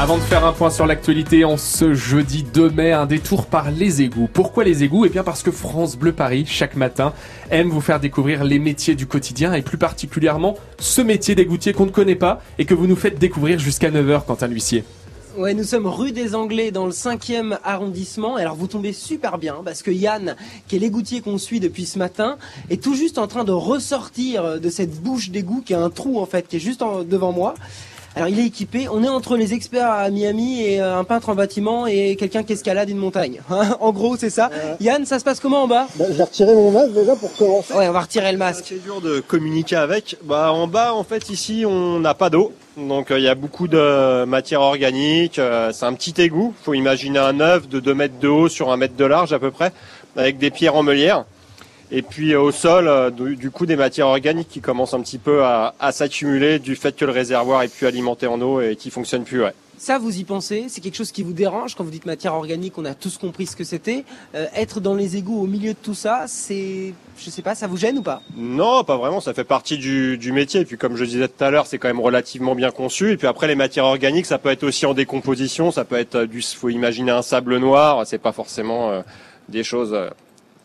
Avant de faire un point sur l'actualité, en ce jeudi 2 mai, un détour par les égouts. Pourquoi les égouts? Eh bien parce que France Bleu Paris, chaque matin, aime vous faire découvrir les métiers du quotidien et plus particulièrement ce métier d'égoutier qu'on ne connaît pas et que vous nous faites découvrir jusqu'à 9h, Quentin L'huissier. Ouais, nous sommes rue des Anglais dans le 5e arrondissement. Alors vous tombez super bien parce que Yann, qui est l'égoutier qu'on suit depuis ce matin, est tout juste en train de ressortir de cette bouche d'égout qui a un trou en fait, qui est juste devant moi. Alors il est équipé, on est entre les experts à Miami et euh, un peintre en bâtiment et quelqu'un qui escalade une montagne. Hein, en gros c'est ça. Yann, ça se passe comment en bas? Bah, Je vais retirer mon masque déjà pour commencer. Ouais, on va retirer le masque. C'est dur de communiquer avec. Bah, en bas en fait ici on n'a pas d'eau. Donc euh, il y a beaucoup de matière organique. Euh, c'est un petit égout. faut imaginer un œuf de 2 mètres de haut sur 1 mètre de large à peu près, avec des pierres en meulière. Et puis euh, au sol, euh, du coup, des matières organiques qui commencent un petit peu à, s'accumuler du fait que le réservoir est plus alimenté en eau et qui fonctionne plus. Ouais. Ça, vous y pensez? C'est quelque chose qui vous dérange? Quand vous dites matière organique On a tous compris ce que c'était. Euh, être dans les égouts au milieu de tout ça, c'est, je sais pas, ça vous gêne ou pas? Non, pas vraiment. Ça fait partie du, du métier. Et puis, comme je disais tout à l'heure, c'est quand même relativement bien conçu. Et puis après, les matières organiques, ça peut être aussi en décomposition. Ça peut être du, faut imaginer un sable noir. C'est pas forcément des choses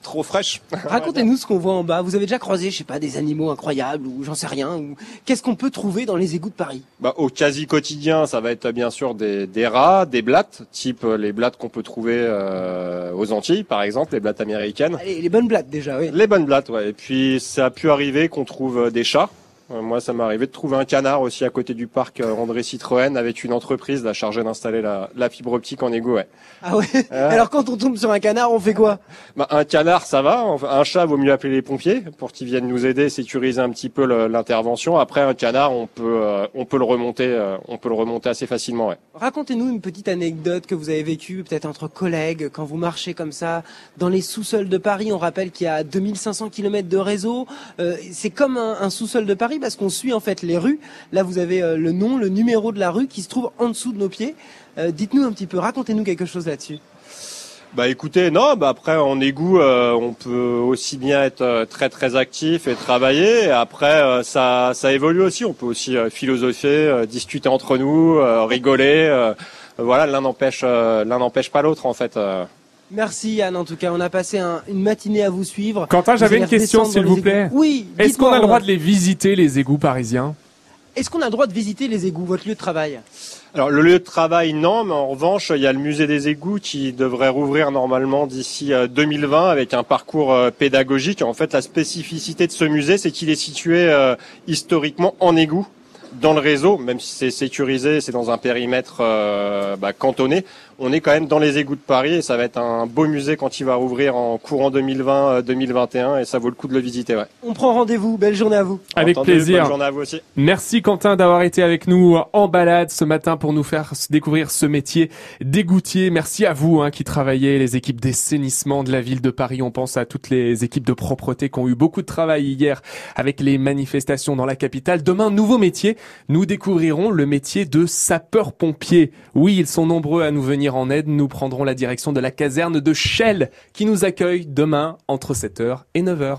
trop fraîche. Racontez-nous ce qu'on voit en bas. Vous avez déjà croisé, je sais pas, des animaux incroyables ou j'en sais rien. Ou... Qu'est-ce qu'on peut trouver dans les égouts de Paris? Bah, Au quasi quotidien, ça va être bien sûr des, des rats, des blattes, type euh, les blattes qu'on peut trouver euh, aux Antilles, par exemple, les blattes américaines. les bonnes blattes déjà, oui. Les bonnes blattes, ouais. Et puis ça a pu arriver qu'on trouve euh, des chats. Euh, moi, ça m'est arrivé de trouver un canard aussi à côté du parc euh, André Citroën avec une entreprise là, chargée d'installer la, la, fibre optique en égout. Ouais. Ah ouais? Alors quand on tombe sur un canard, on fait quoi? Bah, Un canard, ça va. Un chat, vaut mieux appeler les pompiers pour qu'ils viennent nous aider, sécuriser un petit peu l'intervention. Après, un canard, on peut, euh, on peut le remonter, on peut le remonter assez facilement. Ouais. Racontez-nous une petite anecdote que vous avez vécue, peut-être entre collègues, quand vous marchez comme ça dans les sous-sols de Paris. On rappelle qu'il y a 2500 km de réseau. C'est comme un, un sous-sol de Paris parce qu'on suit en fait les rues. Là, vous avez euh, le nom, le numéro de la rue qui se trouve en dessous de nos pieds. Euh, dites-nous un petit peu, racontez-nous quelque chose là-dessus. Bah écoutez, non, bah après en égout, euh, on peut aussi bien être très très actif et travailler. après, ça, ça évolue aussi. On peut aussi philosopher, discuter entre nous, rigoler. voilà, l'un n'empêche l'un n'empêche pas l'autre en fait. Merci Yann, en tout cas, on a passé une matinée à vous suivre. Quentin, j'avais une question s'il vous plaît. Oui. Est-ce qu'on a le droit de les visiter, les égouts parisiens? Est-ce qu'on a le droit de visiter les égouts, votre lieu de travail? Alors le lieu de travail non, mais en revanche il y a le musée des égouts qui devrait rouvrir normalement d'ici 2020 euh, avec un parcours euh, pédagogique. En fait la spécificité de ce musée c'est qu'il est situé euh, historiquement en égout dans le réseau, même si c'est sécurisé, c'est dans un périmètre euh, bah, cantonné, on est quand même dans les égouts de Paris et ça va être un beau musée quand il va rouvrir en courant 2020-2021 euh, et ça vaut le coup de le visiter. Ouais. On prend rendez-vous. Belle journée à vous. Avec plaisir. Bonne journée à vous aussi. Merci Quentin d'avoir été avec nous en balade ce matin pour nous faire découvrir ce métier d'égoutier. Merci à vous hein, qui travaillez, les équipes d'assainissement de la ville de Paris. On pense à toutes les équipes de propreté qui ont eu beaucoup de travail hier avec les manifestations dans la capitale. Demain, nouveau métier nous découvrirons le métier de sapeur-pompier. Oui, ils sont nombreux à nous venir en aide. Nous prendrons la direction de la caserne de Shell qui nous accueille demain entre 7h et 9h.